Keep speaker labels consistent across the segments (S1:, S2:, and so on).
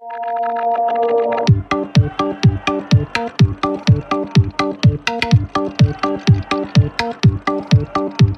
S1: Thank you.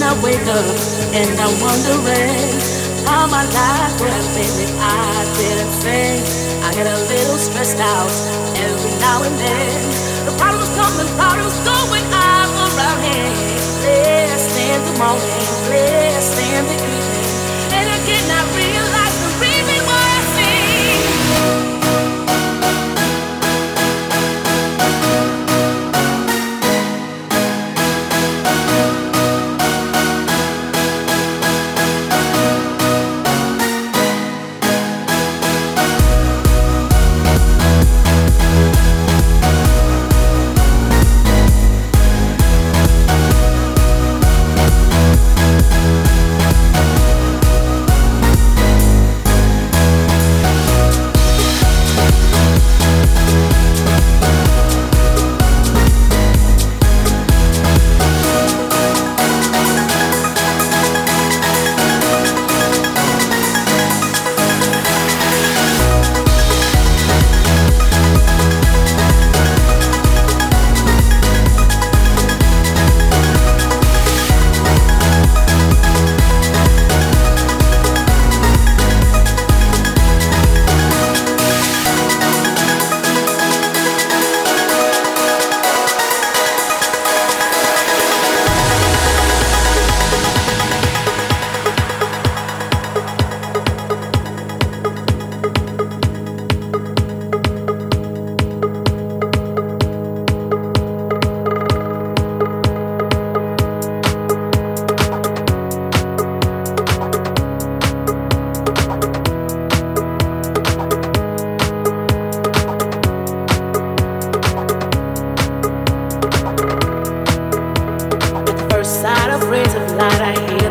S1: When I wake up and I'm wondering how my life would have been if I didn't sing. I get a little stressed out every now and then. The problems come and problems go when I'm around here. Blessed in the morning, blessed in the evening,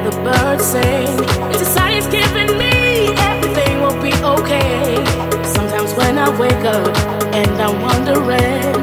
S1: the birds sing.
S2: It's a sign it's giving me everything will be okay. Sometimes when I wake up and I'm wondering.